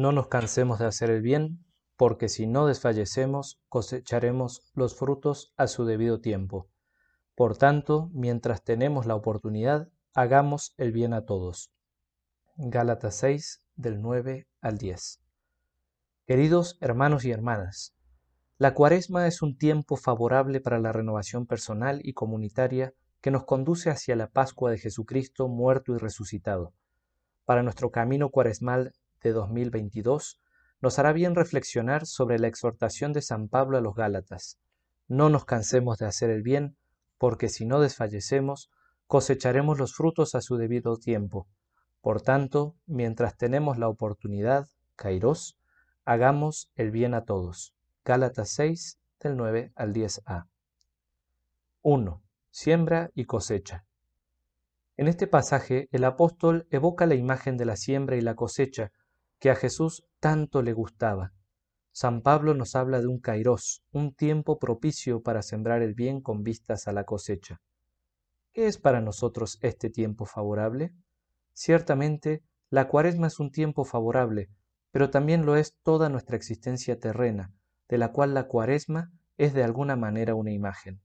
No nos cansemos de hacer el bien, porque si no desfallecemos, cosecharemos los frutos a su debido tiempo. Por tanto, mientras tenemos la oportunidad, hagamos el bien a todos. Gálatas 6, del 9 al 10. Queridos hermanos y hermanas, la cuaresma es un tiempo favorable para la renovación personal y comunitaria que nos conduce hacia la Pascua de Jesucristo muerto y resucitado. Para nuestro camino cuaresmal de 2022, nos hará bien reflexionar sobre la exhortación de San Pablo a los Gálatas. No nos cansemos de hacer el bien, porque si no desfallecemos, cosecharemos los frutos a su debido tiempo. Por tanto, mientras tenemos la oportunidad, Kairos, hagamos el bien a todos. Gálatas 6, del 9 al 10a. 1 siembra y cosecha. En este pasaje el apóstol evoca la imagen de la siembra y la cosecha que a Jesús tanto le gustaba. San Pablo nos habla de un kairos, un tiempo propicio para sembrar el bien con vistas a la cosecha. ¿Qué es para nosotros este tiempo favorable? Ciertamente, la cuaresma es un tiempo favorable, pero también lo es toda nuestra existencia terrena, de la cual la cuaresma es de alguna manera una imagen.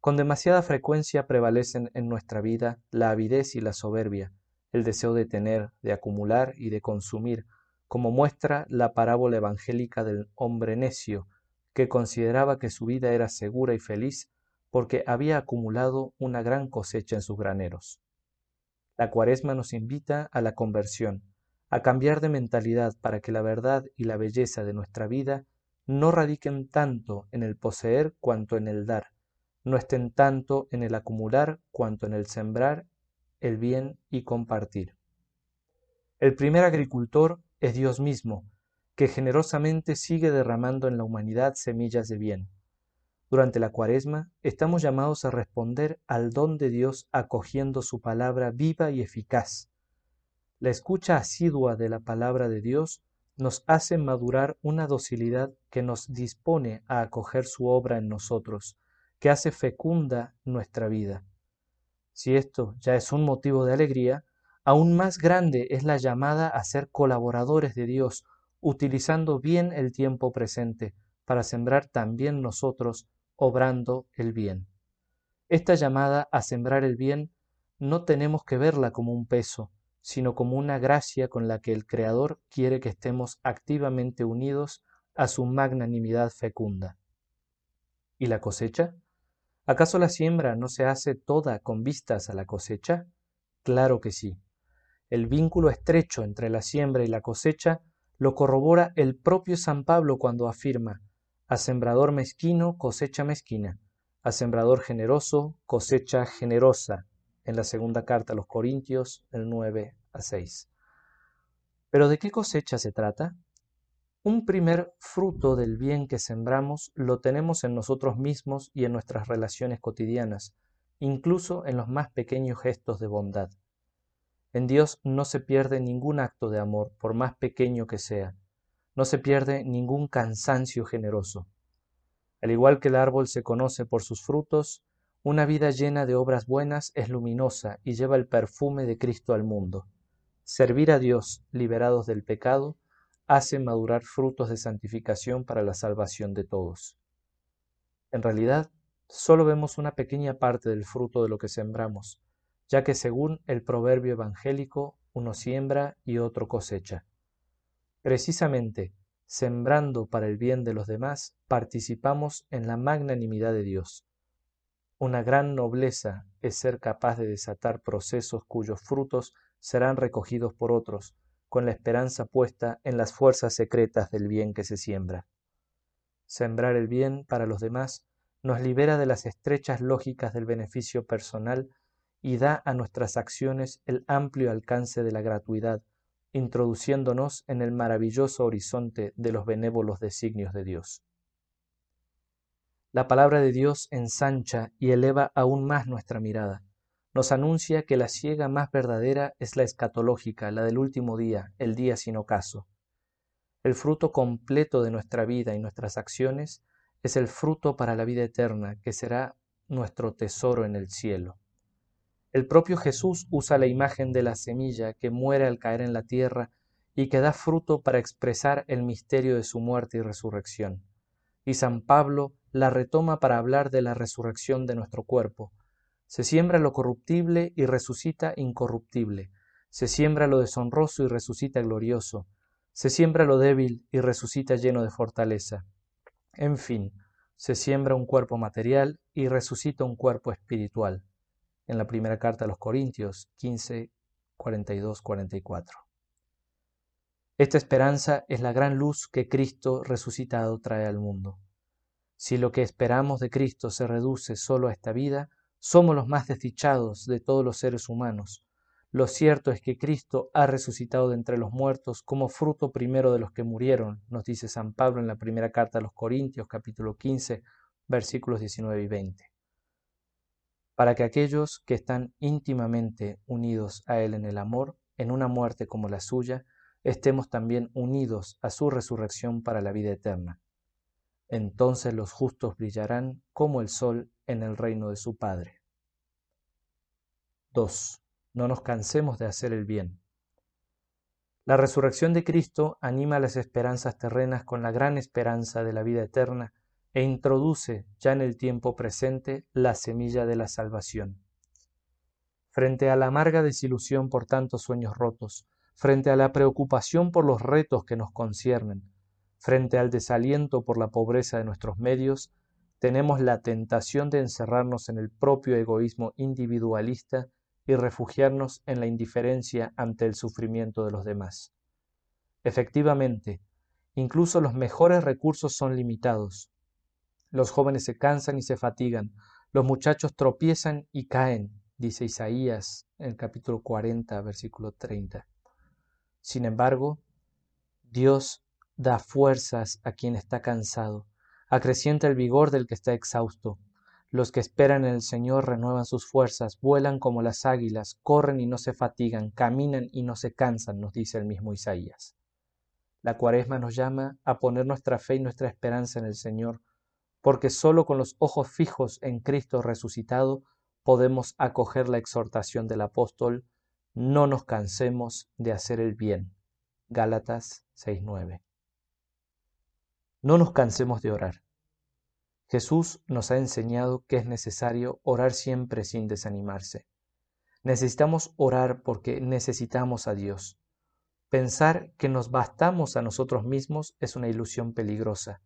Con demasiada frecuencia prevalecen en nuestra vida la avidez y la soberbia, el deseo de tener, de acumular y de consumir, como muestra la parábola evangélica del hombre necio, que consideraba que su vida era segura y feliz porque había acumulado una gran cosecha en sus graneros. La cuaresma nos invita a la conversión, a cambiar de mentalidad para que la verdad y la belleza de nuestra vida no radiquen tanto en el poseer cuanto en el dar, no estén tanto en el acumular cuanto en el sembrar el bien y compartir. El primer agricultor es Dios mismo, que generosamente sigue derramando en la humanidad semillas de bien. Durante la cuaresma estamos llamados a responder al don de Dios acogiendo su palabra viva y eficaz. La escucha asidua de la palabra de Dios nos hace madurar una docilidad que nos dispone a acoger su obra en nosotros, que hace fecunda nuestra vida. Si esto ya es un motivo de alegría, aún más grande es la llamada a ser colaboradores de Dios, utilizando bien el tiempo presente para sembrar también nosotros, obrando el bien. Esta llamada a sembrar el bien no tenemos que verla como un peso, sino como una gracia con la que el Creador quiere que estemos activamente unidos a su magnanimidad fecunda. ¿Y la cosecha? ¿Acaso la siembra no se hace toda con vistas a la cosecha? Claro que sí. El vínculo estrecho entre la siembra y la cosecha lo corrobora el propio San Pablo cuando afirma, a sembrador mezquino cosecha mezquina, a sembrador generoso cosecha generosa, en la segunda carta a los Corintios, el 9 a 6. Pero ¿de qué cosecha se trata? Un primer fruto del bien que sembramos lo tenemos en nosotros mismos y en nuestras relaciones cotidianas, incluso en los más pequeños gestos de bondad. En Dios no se pierde ningún acto de amor, por más pequeño que sea, no se pierde ningún cansancio generoso. Al igual que el árbol se conoce por sus frutos, una vida llena de obras buenas es luminosa y lleva el perfume de Cristo al mundo. Servir a Dios, liberados del pecado, hace madurar frutos de santificación para la salvación de todos. En realidad, solo vemos una pequeña parte del fruto de lo que sembramos, ya que según el proverbio evangélico, uno siembra y otro cosecha. Precisamente, sembrando para el bien de los demás, participamos en la magnanimidad de Dios. Una gran nobleza es ser capaz de desatar procesos cuyos frutos serán recogidos por otros, con la esperanza puesta en las fuerzas secretas del bien que se siembra. Sembrar el bien para los demás nos libera de las estrechas lógicas del beneficio personal y da a nuestras acciones el amplio alcance de la gratuidad, introduciéndonos en el maravilloso horizonte de los benévolos designios de Dios. La palabra de Dios ensancha y eleva aún más nuestra mirada nos anuncia que la ciega más verdadera es la escatológica, la del último día, el día sin ocaso. El fruto completo de nuestra vida y nuestras acciones es el fruto para la vida eterna, que será nuestro tesoro en el cielo. El propio Jesús usa la imagen de la semilla que muere al caer en la tierra y que da fruto para expresar el misterio de su muerte y resurrección. Y San Pablo la retoma para hablar de la resurrección de nuestro cuerpo. Se siembra lo corruptible y resucita incorruptible. Se siembra lo deshonroso y resucita glorioso. Se siembra lo débil y resucita lleno de fortaleza. En fin, se siembra un cuerpo material y resucita un cuerpo espiritual. En la primera carta a los Corintios 15, 42, 44. Esta esperanza es la gran luz que Cristo resucitado trae al mundo. Si lo que esperamos de Cristo se reduce solo a esta vida, somos los más desdichados de todos los seres humanos. Lo cierto es que Cristo ha resucitado de entre los muertos como fruto primero de los que murieron, nos dice San Pablo en la primera carta a los Corintios capítulo 15 versículos 19 y 20. Para que aquellos que están íntimamente unidos a Él en el amor, en una muerte como la suya, estemos también unidos a su resurrección para la vida eterna. Entonces los justos brillarán como el sol en el reino de su Padre. 2. No nos cansemos de hacer el bien. La resurrección de Cristo anima las esperanzas terrenas con la gran esperanza de la vida eterna e introduce ya en el tiempo presente la semilla de la salvación. Frente a la amarga desilusión por tantos sueños rotos, frente a la preocupación por los retos que nos conciernen, frente al desaliento por la pobreza de nuestros medios, tenemos la tentación de encerrarnos en el propio egoísmo individualista y refugiarnos en la indiferencia ante el sufrimiento de los demás. Efectivamente, incluso los mejores recursos son limitados. Los jóvenes se cansan y se fatigan, los muchachos tropiezan y caen, dice Isaías en el capítulo 40, versículo 30. Sin embargo, Dios da fuerzas a quien está cansado, acrecienta el vigor del que está exhausto. Los que esperan en el Señor renuevan sus fuerzas, vuelan como las águilas, corren y no se fatigan, caminan y no se cansan, nos dice el mismo Isaías. La cuaresma nos llama a poner nuestra fe y nuestra esperanza en el Señor, porque sólo con los ojos fijos en Cristo resucitado podemos acoger la exhortación del apóstol no nos cansemos de hacer el bien. Gálatas 6:9. No nos cansemos de orar. Jesús nos ha enseñado que es necesario orar siempre sin desanimarse. Necesitamos orar porque necesitamos a Dios. Pensar que nos bastamos a nosotros mismos es una ilusión peligrosa.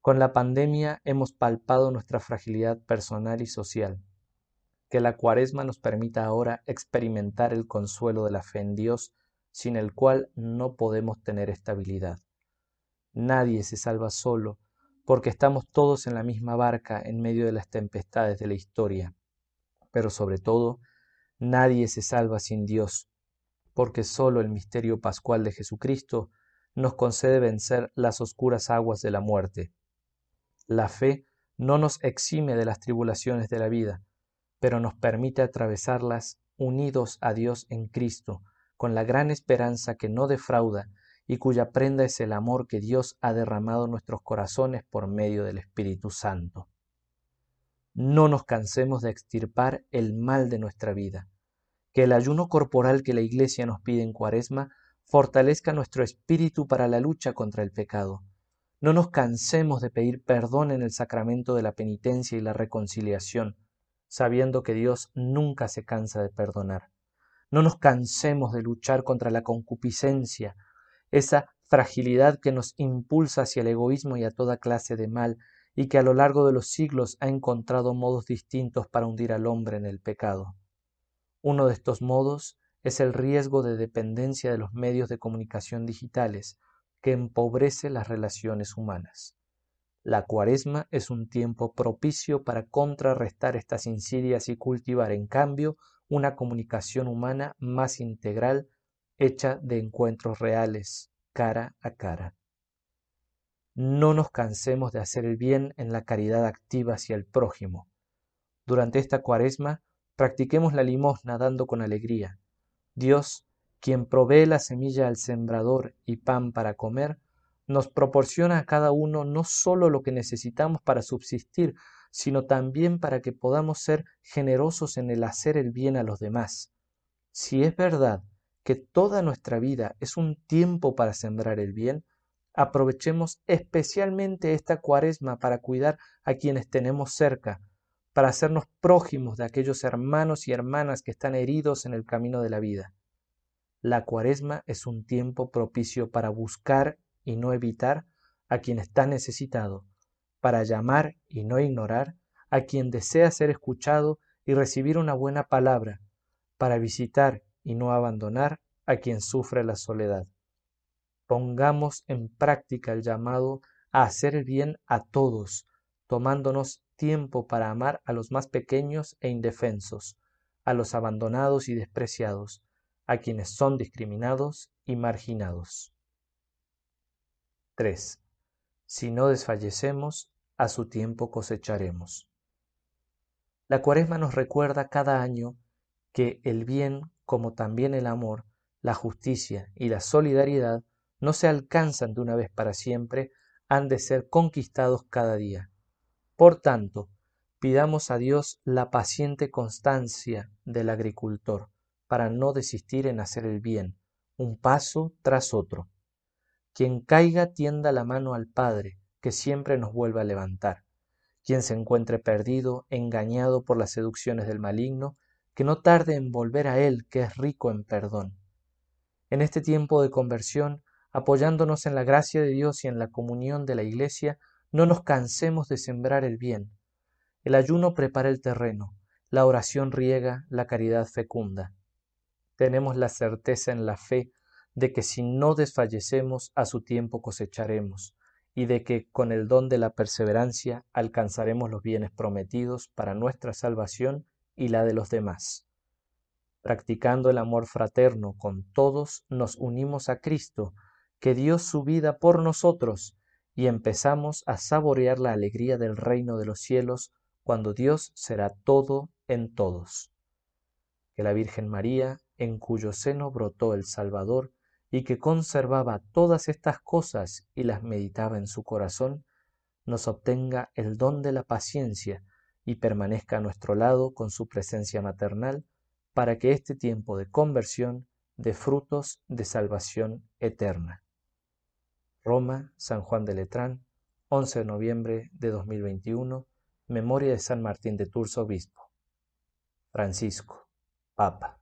Con la pandemia hemos palpado nuestra fragilidad personal y social que la cuaresma nos permita ahora experimentar el consuelo de la fe en Dios, sin el cual no podemos tener estabilidad. Nadie se salva solo, porque estamos todos en la misma barca en medio de las tempestades de la historia. Pero sobre todo, nadie se salva sin Dios, porque sólo el misterio pascual de Jesucristo nos concede vencer las oscuras aguas de la muerte. La fe no nos exime de las tribulaciones de la vida, pero nos permite atravesarlas unidos a Dios en Cristo, con la gran esperanza que no defrauda y cuya prenda es el amor que Dios ha derramado en nuestros corazones por medio del Espíritu Santo. No nos cansemos de extirpar el mal de nuestra vida, que el ayuno corporal que la Iglesia nos pide en Cuaresma fortalezca nuestro espíritu para la lucha contra el pecado. No nos cansemos de pedir perdón en el sacramento de la penitencia y la reconciliación, sabiendo que Dios nunca se cansa de perdonar. No nos cansemos de luchar contra la concupiscencia, esa fragilidad que nos impulsa hacia el egoísmo y a toda clase de mal, y que a lo largo de los siglos ha encontrado modos distintos para hundir al hombre en el pecado. Uno de estos modos es el riesgo de dependencia de los medios de comunicación digitales, que empobrece las relaciones humanas. La cuaresma es un tiempo propicio para contrarrestar estas insidias y cultivar, en cambio, una comunicación humana más integral, hecha de encuentros reales, cara a cara. No nos cansemos de hacer el bien en la caridad activa hacia el prójimo. Durante esta cuaresma, practiquemos la limosna dando con alegría. Dios, quien provee la semilla al sembrador y pan para comer, nos proporciona a cada uno no solo lo que necesitamos para subsistir, sino también para que podamos ser generosos en el hacer el bien a los demás. Si es verdad que toda nuestra vida es un tiempo para sembrar el bien, aprovechemos especialmente esta cuaresma para cuidar a quienes tenemos cerca, para hacernos prójimos de aquellos hermanos y hermanas que están heridos en el camino de la vida. La cuaresma es un tiempo propicio para buscar y no evitar a quien está necesitado, para llamar y no ignorar a quien desea ser escuchado y recibir una buena palabra, para visitar y no abandonar a quien sufre la soledad. Pongamos en práctica el llamado a hacer bien a todos, tomándonos tiempo para amar a los más pequeños e indefensos, a los abandonados y despreciados, a quienes son discriminados y marginados. 3. Si no desfallecemos, a su tiempo cosecharemos. La cuaresma nos recuerda cada año que el bien, como también el amor, la justicia y la solidaridad no se alcanzan de una vez para siempre, han de ser conquistados cada día. Por tanto, pidamos a Dios la paciente constancia del agricultor para no desistir en hacer el bien, un paso tras otro. Quien caiga tienda la mano al Padre, que siempre nos vuelve a levantar. Quien se encuentre perdido, engañado por las seducciones del maligno, que no tarde en volver a Él, que es rico en perdón. En este tiempo de conversión, apoyándonos en la gracia de Dios y en la comunión de la Iglesia, no nos cansemos de sembrar el bien. El ayuno prepara el terreno, la oración riega, la caridad fecunda. Tenemos la certeza en la fe de que si no desfallecemos a su tiempo cosecharemos, y de que con el don de la perseverancia alcanzaremos los bienes prometidos para nuestra salvación y la de los demás. Practicando el amor fraterno con todos, nos unimos a Cristo, que dio su vida por nosotros, y empezamos a saborear la alegría del reino de los cielos cuando Dios será todo en todos. Que la Virgen María, en cuyo seno brotó el Salvador, y que conservaba todas estas cosas y las meditaba en su corazón, nos obtenga el don de la paciencia y permanezca a nuestro lado con su presencia maternal, para que este tiempo de conversión dé frutos de salvación eterna. Roma, San Juan de Letrán, 11 de noviembre de 2021, memoria de San Martín de Tours, obispo. Francisco, Papa.